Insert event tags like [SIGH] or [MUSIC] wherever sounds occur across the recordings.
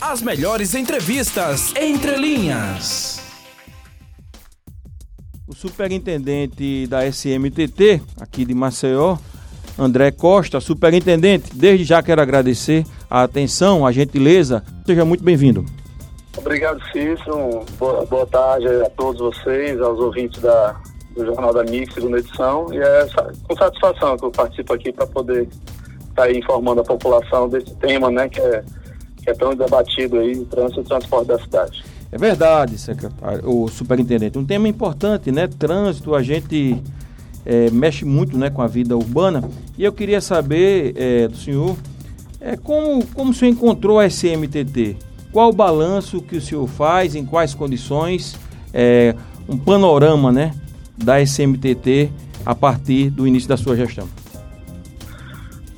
As melhores entrevistas entre linhas. O superintendente da SMTT, aqui de Maceió, André Costa, superintendente, desde já quero agradecer a atenção, a gentileza. Seja muito bem-vindo. Obrigado, Cícero. Boa, boa, tarde a todos vocês, aos ouvintes da, do Jornal da Mix, segunda edição. E é com satisfação que eu participo aqui para poder estar tá informando a população desse tema, né, que é, é tão debatido aí, trânsito e transporte da cidade. É verdade, secretário, o superintendente. Um tema importante, né? Trânsito, a gente é, mexe muito né, com a vida urbana. E eu queria saber é, do senhor é, como, como o senhor encontrou a SMTT? Qual o balanço que o senhor faz, em quais condições, é, um panorama né, da SMTT a partir do início da sua gestão?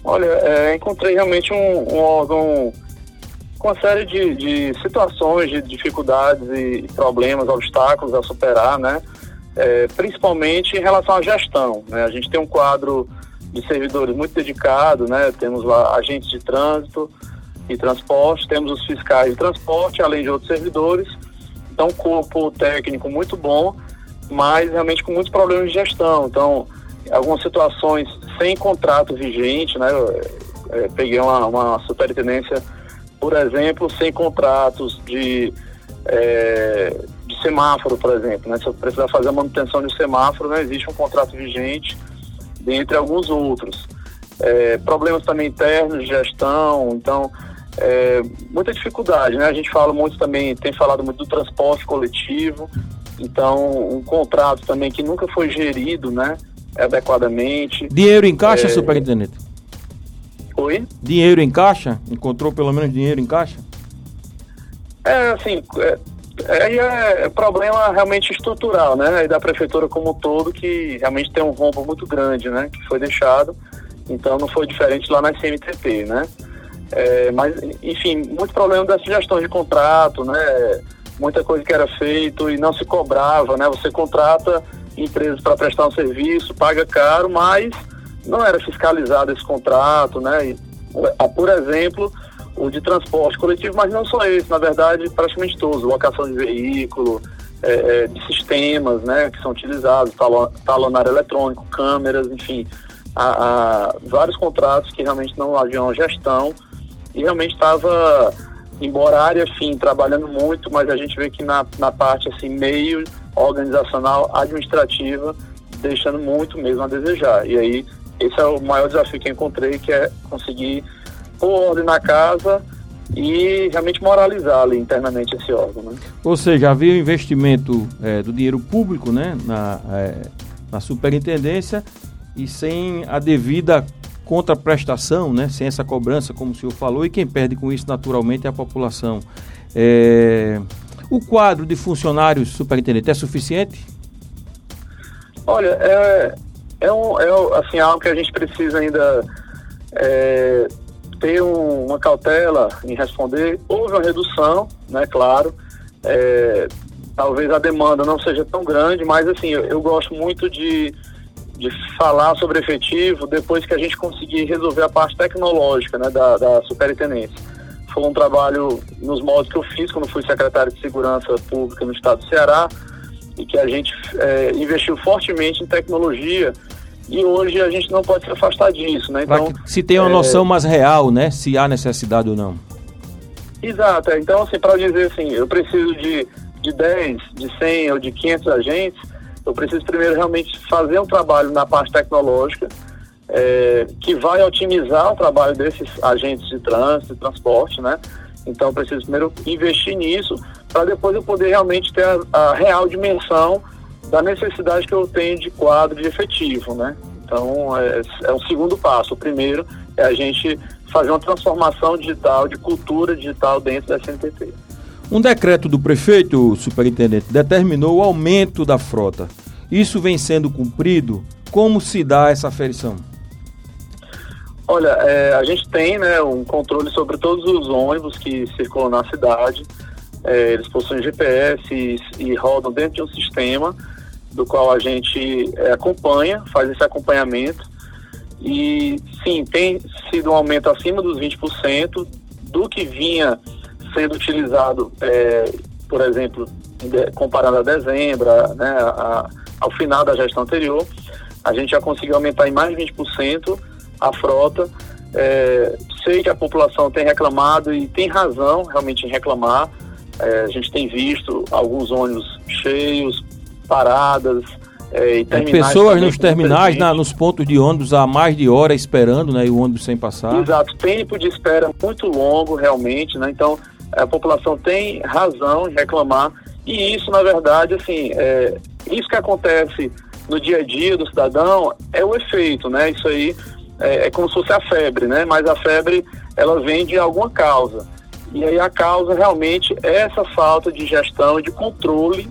Olha, é, encontrei realmente um, um, órgão com uma série de, de situações, de dificuldades e problemas, obstáculos a superar, né? É, principalmente em relação à gestão. Né? A gente tem um quadro de servidores muito dedicado, né? Temos lá agentes de trânsito e transporte, temos os fiscais de transporte, além de outros servidores. Então, corpo técnico muito bom, mas realmente com muitos problemas de gestão. Então, algumas situações sem contrato vigente, né? Eu, é, peguei uma, uma superintendência, por exemplo, sem contratos de, é, de semáforo, por exemplo. Né? Se eu precisar fazer a manutenção de semáforo, não existe um contrato vigente dentre alguns outros. É, problemas também internos de gestão, então é, muita dificuldade, né? A gente fala muito também, tem falado muito do transporte coletivo, então um contrato também que nunca foi gerido, né? Adequadamente. Dinheiro em caixa, é... superintendente? Oi? Dinheiro em caixa? Encontrou pelo menos dinheiro em caixa? É, assim, é, Aí é, é problema realmente estrutural, né? E da prefeitura como um todo, que realmente tem um rombo muito grande, né? Que foi deixado. Então não foi diferente lá na CMTP, né? É, mas, enfim, muito problema dessa gestão de contrato, né? Muita coisa que era feito e não se cobrava, né? Você contrata empresas para prestar um serviço, paga caro, mas não era fiscalizado esse contrato, né? E, por exemplo, o de transporte coletivo, mas não só esse, na verdade, praticamente todos, locação de veículo, é, é, de sistemas né, que são utilizados, talonário eletrônico, câmeras, enfim, há, há vários contratos que realmente não haviam gestão e realmente estava, embora área fim, trabalhando muito, mas a gente vê que na, na parte assim, meio organizacional, administrativa, deixando muito mesmo a desejar. E aí, esse é o maior desafio que eu encontrei, que é conseguir pôr ordem na casa e realmente moralizar ali internamente esse órgão. Né? Ou seja, havia investimento é, do dinheiro público né, na, é, na superintendência e sem a devida contraprestação, né, sem essa cobrança, como o senhor falou, e quem perde com isso naturalmente é a população. É, o quadro de funcionários superintendente é suficiente? Olha, é, é, um, é assim, algo que a gente precisa ainda é, ter um, uma cautela em responder. Houve uma redução, né, claro. É, talvez a demanda não seja tão grande, mas assim, eu, eu, gosto muito de, de falar sobre efetivo depois que a gente conseguir resolver a parte tecnológica né, da, da superintendência. Foi um trabalho nos modos que eu fiz quando fui secretário de Segurança Pública no estado do Ceará e que a gente é, investiu fortemente em tecnologia e hoje a gente não pode se afastar disso, né? Então, se tem uma é... noção mais real, né? Se há necessidade ou não. Exato. É. Então, assim, para dizer assim, eu preciso de, de 10, de 100 ou de 500 agentes, eu preciso primeiro realmente fazer um trabalho na parte tecnológica é, que vai otimizar o trabalho desses agentes de trânsito e transporte, né? Então, eu preciso primeiro investir nisso para depois eu poder realmente ter a, a real dimensão da necessidade que eu tenho de quadro de efetivo, né? Então, é, é um segundo passo. O primeiro é a gente fazer uma transformação digital, de cultura digital dentro da SNTT. Um decreto do prefeito, superintendente, determinou o aumento da frota. Isso vem sendo cumprido? Como se dá essa aferição? Olha, é, a gente tem né, um controle sobre todos os ônibus que circulam na cidade. É, eles possuem GPS e, e rodam dentro de um sistema do qual a gente é, acompanha, faz esse acompanhamento. E sim, tem sido um aumento acima dos 20% do que vinha sendo utilizado, é, por exemplo, comparando a dezembro, né, a, ao final da gestão anterior, a gente já conseguiu aumentar em mais de 20% a frota. É, sei que a população tem reclamado e tem razão realmente em reclamar. É, a gente tem visto alguns ônibus cheios, paradas, é, e pessoas nos terminais, na, nos pontos de ônibus há mais de hora esperando, né? E o ônibus sem passar. Exato, tempo de espera muito longo realmente, né? Então a população tem razão em reclamar e isso, na verdade, assim, é, isso que acontece no dia a dia do cidadão é o efeito, né? Isso aí é, é como se fosse a febre, né? Mas a febre ela vem de alguma causa. E aí a causa realmente é essa falta de gestão e de controle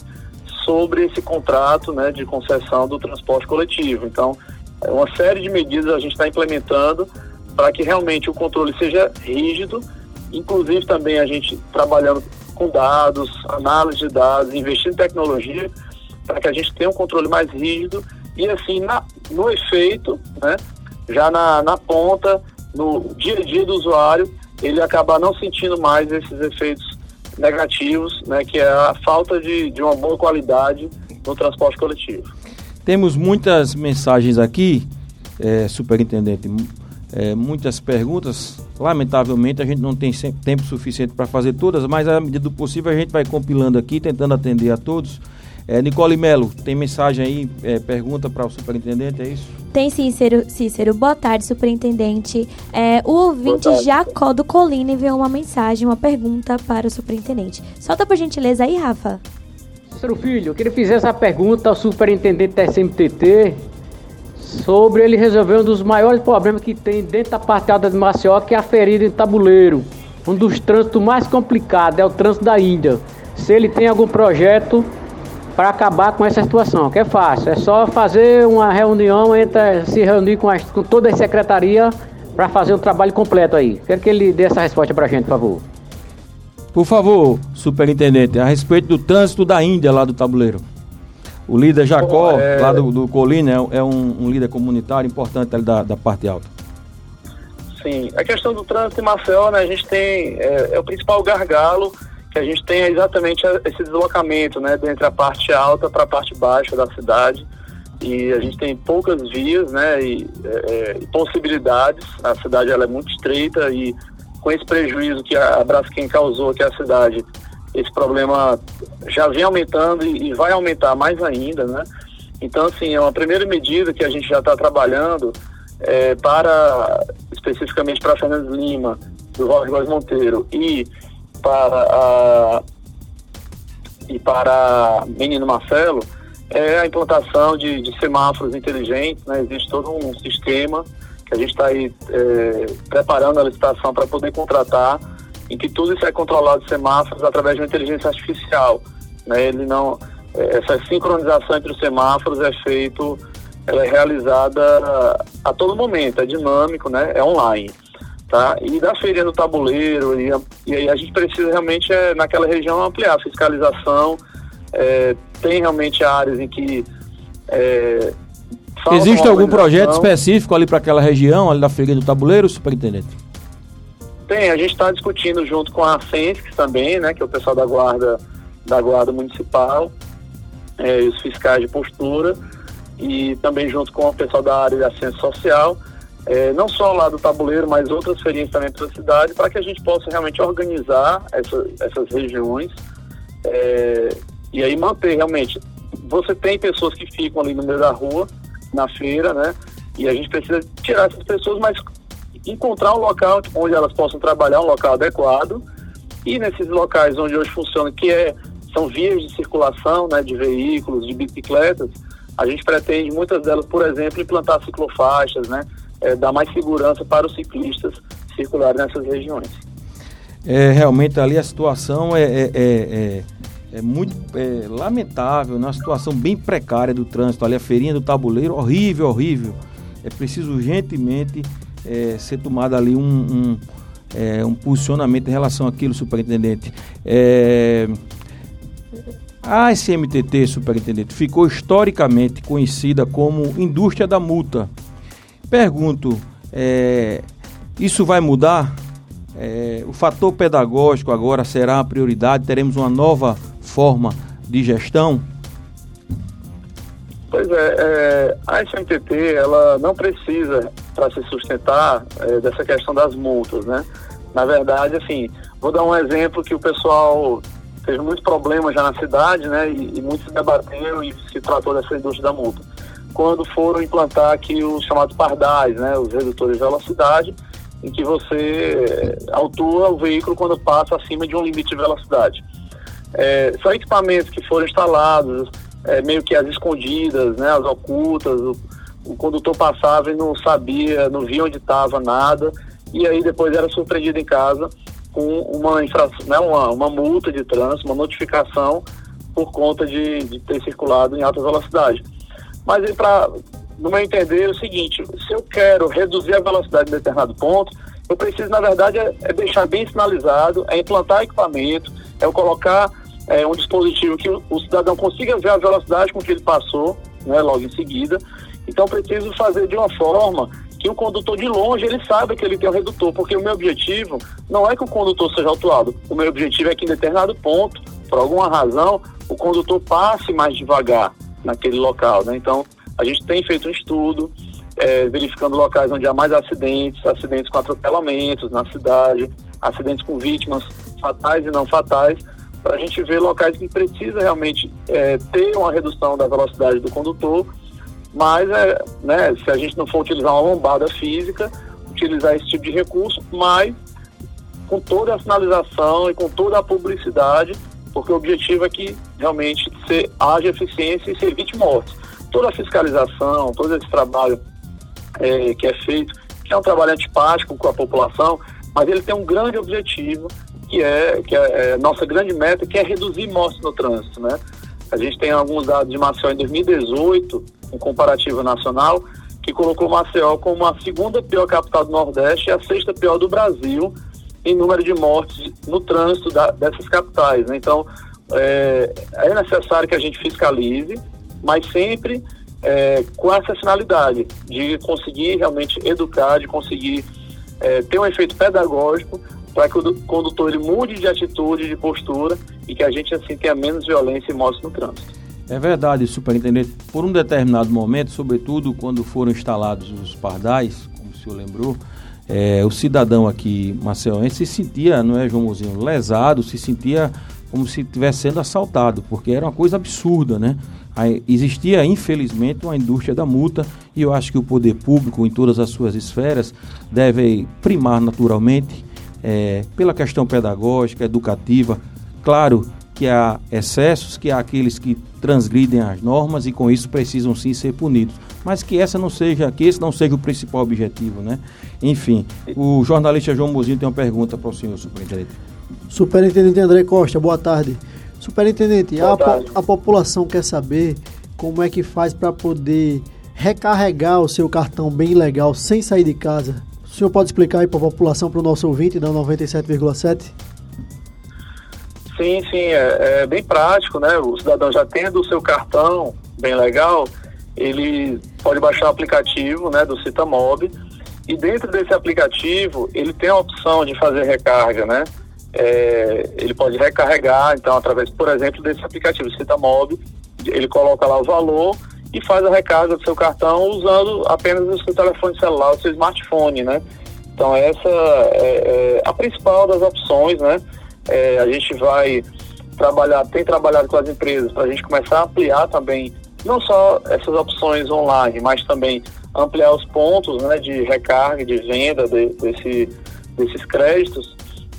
sobre esse contrato né, de concessão do transporte coletivo. Então, é uma série de medidas a gente está implementando para que realmente o controle seja rígido, inclusive também a gente trabalhando com dados, análise de dados, investindo em tecnologia, para que a gente tenha um controle mais rígido e assim, na, no efeito, né, já na, na ponta, no dia a dia do usuário, ele acabar não sentindo mais esses efeitos negativos, né, que é a falta de, de uma boa qualidade no transporte coletivo. Temos muitas mensagens aqui, é, superintendente, é, muitas perguntas. Lamentavelmente, a gente não tem tempo suficiente para fazer todas, mas à medida do possível a gente vai compilando aqui, tentando atender a todos. É, Nicole Melo, tem mensagem aí, é, pergunta para o superintendente, é isso? Tem Cícero. Cícero, boa tarde, superintendente. É, o ouvinte Jacó do Colina enviou uma mensagem, uma pergunta para o superintendente. Solta por gentileza aí, Rafa. Cícero Filho, eu queria fazer essa pergunta ao superintendente da SMTT sobre ele resolver um dos maiores problemas que tem dentro da parte alta de Maceió, que é a ferida em tabuleiro. Um dos trânsitos mais complicados é o trânsito da Índia. Se ele tem algum projeto para acabar com essa situação, que é fácil. É só fazer uma reunião, entre, se reunir com, as, com toda a secretaria para fazer um trabalho completo aí. Quero que ele dê essa resposta para a gente, por favor. Por favor, superintendente, a respeito do trânsito da Índia lá do tabuleiro. O líder Jacó, é... lá do, do Colina, é, é um, um, líder comunitário importante ali da, da parte alta. Sim, a questão do trânsito em Maceió, né, a gente tem, é, é o principal gargalo que a gente tem exatamente esse deslocamento, né, entre a parte alta para a parte baixa da cidade. E a gente tem poucas vias, né, e, é, e possibilidades. A cidade ela é muito estreita e com esse prejuízo que a Braskem causou aqui à cidade, esse problema já vem aumentando e, e vai aumentar mais ainda, né? Então, assim, é uma primeira medida que a gente já está trabalhando é, para, especificamente para Fernandes Lima, do Góes Monteiro e para a e para Menino Marcelo é a implantação de, de semáforos inteligentes, né? Existe todo um sistema que a gente está aí é, preparando a licitação para poder contratar, em que tudo isso é controlado semáforos através de uma inteligência artificial. Né? Ele não, é, essa sincronização entre os semáforos é feito, ela é realizada a todo momento, é dinâmico, né? É online tá? E da feirinha do tabuleiro, e, e aí a gente precisa realmente, é, naquela região, ampliar a fiscalização. É, tem realmente áreas em que. É, Existe algum projeto específico ali para aquela região, ali da feirinha do tabuleiro, superintendente? Tem, a gente está discutindo junto com a Sensix também, né, que é o pessoal da guarda, da guarda municipal, é, os fiscais de postura, e também junto com o pessoal da área de assistência social, é, não só lá do tabuleiro, mas outras feirinhas também para a cidade, para que a gente possa realmente organizar essa, essas regiões é, e aí manter realmente. Você tem pessoas que ficam ali no meio da rua, na feira, né? E a gente precisa tirar essas pessoas, mas encontrar um local onde elas possam trabalhar, um local adequado. E nesses locais onde hoje funciona, que é, são vias de circulação né, de veículos, de bicicletas, a gente pretende, muitas delas, por exemplo, implantar ciclofaixas, né? É, dar mais segurança para os ciclistas circularem nessas regiões. É, realmente ali a situação é, é, é, é, é muito é, lamentável, né? uma situação bem precária do trânsito ali, a feirinha do tabuleiro, horrível, horrível. É preciso urgentemente é, ser tomado ali um, um, um posicionamento em relação àquilo, superintendente. A SMTT, superintendente, ficou historicamente conhecida como indústria da multa. Pergunto, é, isso vai mudar? É, o fator pedagógico agora será a prioridade? Teremos uma nova forma de gestão? Pois é, é a SMTT ela não precisa, para se sustentar, é, dessa questão das multas, né? Na verdade, assim, vou dar um exemplo que o pessoal teve muitos problemas já na cidade, né? E, e muitos debateram e se tratou dessa indústria da multa. Quando foram implantar aqui os chamados pardais, né? Os redutores de velocidade, em que você autua o veículo quando passa acima de um limite de velocidade. É, são equipamentos que foram instalados é, meio que às escondidas, né, as ocultas, o, o condutor passava e não sabia, não via onde estava nada, e aí depois era surpreendido em casa com uma, infra, né, uma, uma multa de trânsito, uma notificação por conta de, de ter circulado em alta velocidade. Mas para, no meu entender, é o seguinte, se eu quero reduzir a velocidade em determinado ponto, eu preciso, na verdade, é, é deixar bem sinalizado, é implantar equipamento, é eu colocar é, um dispositivo que o, o, cidadão consiga ver a velocidade com que ele passou, né, logo em seguida. Então, preciso fazer de uma forma que o condutor de longe ele saiba que ele tem um redutor, porque o meu objetivo não é que o condutor seja autuado, o meu objetivo é que em determinado ponto, por alguma razão, o condutor passe mais devagar naquele local. Né? Então, a gente tem feito um estudo, é, verificando locais onde há mais acidentes, acidentes com atropelamentos na cidade, acidentes com vítimas fatais e não fatais, para a gente ver locais que precisa realmente é, ter uma redução da velocidade do condutor, mas é, né, se a gente não for utilizar uma lombada física, utilizar esse tipo de recurso, mas com toda a sinalização e com toda a publicidade, porque o objetivo é que realmente se, haja eficiência e se evite mortes. Toda a fiscalização, todo esse trabalho é, que é feito, que é um trabalho antipático com a população, mas ele tem um grande objetivo que é, que é, é nossa grande meta, que é reduzir mortes no trânsito, né? A gente tem alguns dados de Maceió em 2018, um comparativo nacional, que colocou Maceió como a segunda pior capital do Nordeste e a sexta pior do Brasil em número de mortes no trânsito da, dessas capitais. Né? Então, é, é, necessário que a gente fiscalize, mas sempre é, com essa finalidade de conseguir realmente educar, de conseguir é, ter um efeito pedagógico para que o condutor ele mude de atitude, de postura e que a gente assim tenha menos violência e mortes no trânsito. É verdade, superintendente. Por um determinado momento, sobretudo quando foram instalados os pardais, como o senhor lembrou, é, o cidadão aqui maceiense se sentia, não é, João Mozinho, lesado, se sentia como se estivesse sendo assaltado, porque era uma coisa absurda, né? Aí, existia, infelizmente, uma indústria da multa e eu acho que o poder público, em todas as suas esferas, deve primar naturalmente é, pela questão pedagógica, educativa. Claro que há excessos, que há aqueles que transgridem as normas e com isso precisam sim ser punidos. Mas que essa não seja, que esse não seja o principal objetivo, né? Enfim, o jornalista João Mozinho tem uma pergunta para o senhor, superintendente. Superintendente André Costa, boa tarde. Superintendente, boa a, tarde. a população quer saber como é que faz para poder recarregar o seu cartão bem legal sem sair de casa o senhor pode explicar aí para a população, para o nosso ouvinte da 97,7? Sim, sim, é, é, bem prático, né? O cidadão já tendo o seu cartão bem legal, ele pode baixar o aplicativo né, do Citamob e dentro desse aplicativo ele tem a opção de fazer recarga, né? É, ele pode recarregar, então, através, por exemplo, desse aplicativo Citamob, ele coloca lá o valor e faz a recarga do seu cartão usando apenas o seu telefone celular, o seu smartphone, né? Então essa é, é a principal das opções, né? É, a gente vai trabalhar, tem trabalhado com as empresas para a gente começar a ampliar também, não só essas opções online, mas também ampliar os pontos né, de recarga, de venda de, desse, desses créditos.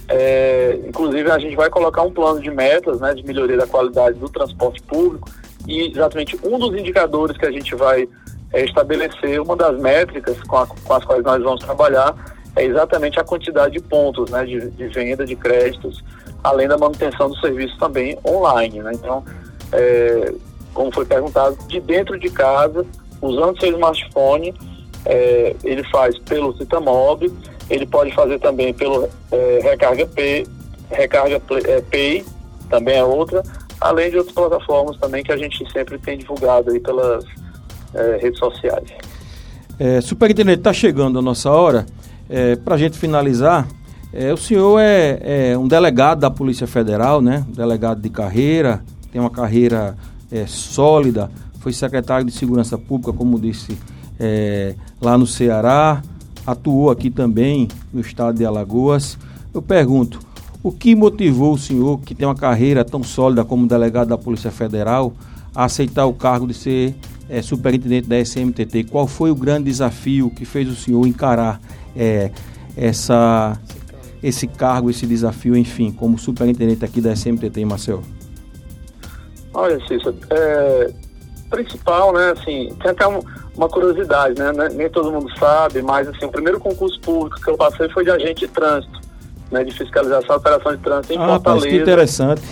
É, inclusive a gente vai colocar um plano de metas né, de melhoria da qualidade do transporte público e exatamente um dos indicadores que a gente vai é, estabelecer, uma das métricas com, a, com, as quais nós vamos trabalhar, é exatamente a quantidade de pontos né, de, de venda de créditos, além da manutenção do serviço também online. Né? Então, é, como foi perguntado, de dentro de casa, usando seu smartphone, é, ele faz pelo Citamob, ele pode fazer também pelo é, Recarga Pay, Recarga Play, é, Pay, também é outra, além de outras plataformas também que a gente sempre tem divulgado aí pelas é, redes sociais. É, Superintendente, está chegando a nossa hora. É, Para a gente finalizar, o senhor é, um delegado da Polícia Federal, né? Delegado de carreira, tem uma carreira é, sólida, foi secretário de Segurança Pública, como disse, é, lá no Ceará, atuou aqui também no estado de Alagoas. Eu pergunto, o que motivou o senhor, que tem uma carreira tão sólida como delegado da Polícia Federal, a aceitar o cargo de ser é, superintendente da SMTT? Qual foi o grande desafio que fez o senhor encarar é, essa, esse cargo, esse desafio, enfim, como superintendente aqui da SMTT em Marcel? Olha, Cícero, é, principal, né, assim, tem até uma curiosidade, né, nem todo mundo sabe, mas assim, o primeiro concurso público que eu passei foi de agente de trânsito né, de fiscalização e operação de trânsito em ah, Fortaleza. que interessante.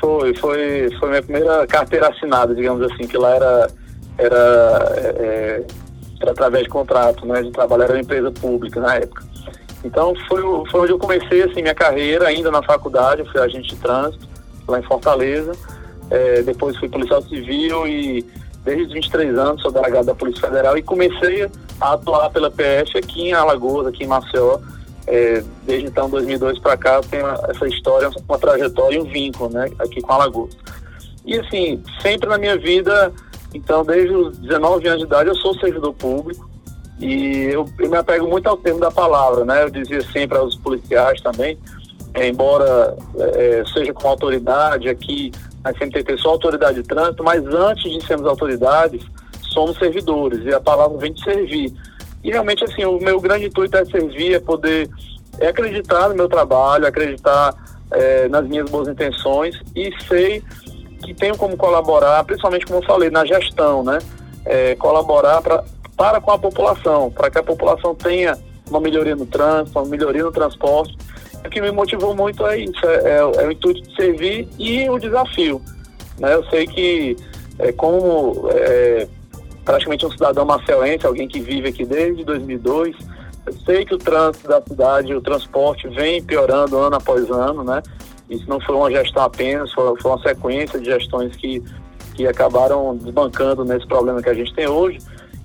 Foi, foi, foi minha primeira carteira assinada, digamos assim, que lá era, era, é, era através de contrato, né, de trabalho, era uma empresa pública na época. Então foi, foi onde eu comecei assim, minha carreira, ainda na faculdade, eu fui agente de trânsito lá em Fortaleza. É, depois fui policial civil e desde os 23 anos sou delegado da Polícia Federal e comecei a atuar pela PF aqui em Alagoas, aqui em Maceió, é, desde então, 2002 para cá, tem essa história, uma trajetória e um vínculo, né, aqui com Alagoas. E assim, sempre na minha vida, então desde os 19 anos de idade eu sou servidor público e eu, eu me apego muito ao termo da palavra, né, eu dizia sempre aos policiais também, embora é, seja com autoridade aqui, a CMTT só autoridade de trânsito, mas antes de sermos autoridades, somos servidores e a palavra vem de servir. E realmente, assim, o meu grande intuito é servir, é poder é acreditar no meu trabalho, acreditar é, nas minhas boas intenções e sei que tenho como colaborar, principalmente como eu falei, na gestão, né? É, colaborar pra, para com a população, para que a população tenha uma melhoria no trânsito, uma melhoria no transporte. O que me motivou muito é isso, é, é, é o intuito de servir e o desafio. Né? Eu sei que é, como é, praticamente um cidadão marcelense, alguém que vive aqui desde 2002. Eu sei que o trânsito da cidade, o transporte vem piorando ano após ano, né? Isso não foi uma gestão apenas, foi, foi uma sequência de gestões que, que acabaram desbancando nesse problema que a gente tem hoje.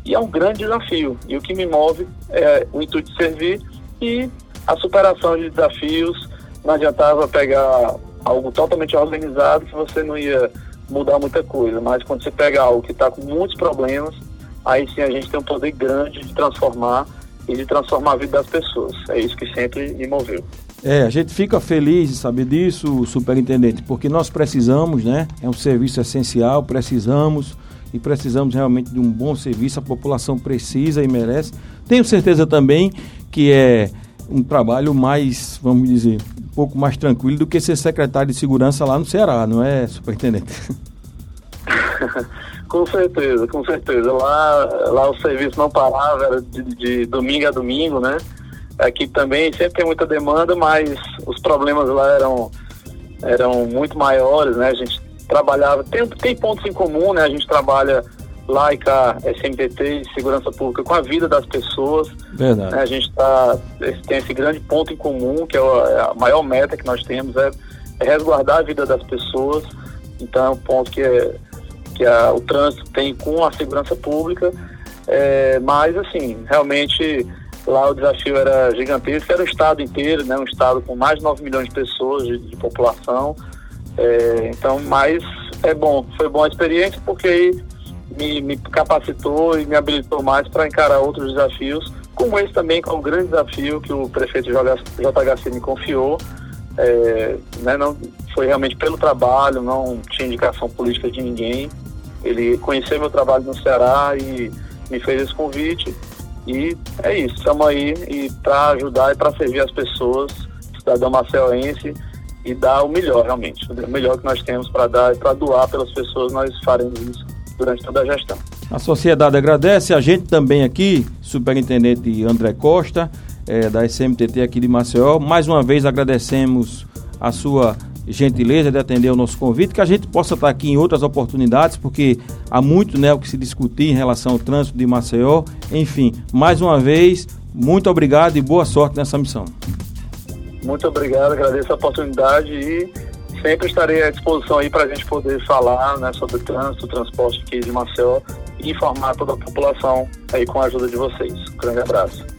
E é um grande desafio. E o que me move é o intuito de servir e a superação de desafios. Não adiantava pegar algo totalmente organizado que você não ia mudar muita coisa, mas quando você pega algo que está com muitos problemas, aí sim a gente tem um poder grande de transformar e de transformar a vida das pessoas. É isso que sempre me moveu. É, a gente fica feliz de saber disso, superintendente, porque nós precisamos, né? É um serviço essencial, precisamos e precisamos realmente de um bom serviço, a população precisa e merece. Tenho certeza também que é um trabalho mais, vamos dizer, um pouco mais tranquilo do que ser secretário de segurança lá no Ceará, não é, superintendente? [LAUGHS] com certeza, com certeza. Lá, lá o serviço não parava, era de, de, domingo a domingo, né? Aqui também sempre tem muita demanda, mas os problemas lá eram, eram muito maiores, né? A gente trabalhava, tem, tem pontos em comum, né? A gente trabalha laica, SMPT e segurança pública com a vida das pessoas. Verdade. Né, a gente tá, tem esse grande ponto em comum, que é, é a maior meta que nós temos, é, é resguardar a vida das pessoas. Então é um ponto que, é, que a, o trânsito tem com a segurança pública. É, mas assim, realmente lá o desafio era gigantesco, era o estado inteiro, né, um estado com mais de 9 milhões de pessoas de, de população. É, então, mas é bom, foi boa a experiência porque aí me, me capacitou e me habilitou mais para encarar outros desafios, como esse também, que é um grande desafio que o prefeito JHC me confiou. É, né, não, foi realmente pelo trabalho, não tinha indicação política de ninguém. Ele conheceu meu trabalho no Ceará e me fez esse convite. E é isso, estamos aí e para ajudar e para servir as pessoas, cidadão marcelense, e dar o melhor realmente. O melhor que nós temos para dar e para doar pelas pessoas, nós faremos isso durante toda a gestão. A sociedade agradece, a gente também aqui, Superintendente André Costa, é, da SMTT aqui de Maceió. Mais uma vez agradecemos a sua gentileza de atender o nosso convite, que a gente possa estar aqui em outras oportunidades, porque há muito né, o que se discutir em relação ao trânsito de Maceió. Enfim, mais uma vez, muito obrigado e boa sorte nessa missão. Muito obrigado, agradeço a oportunidade e sempre estarei à disposição aí para a gente poder falar né, sobre o trânsito, transporte aqui de Maceió e informar toda a população aí com a ajuda de vocês. Um grande abraço.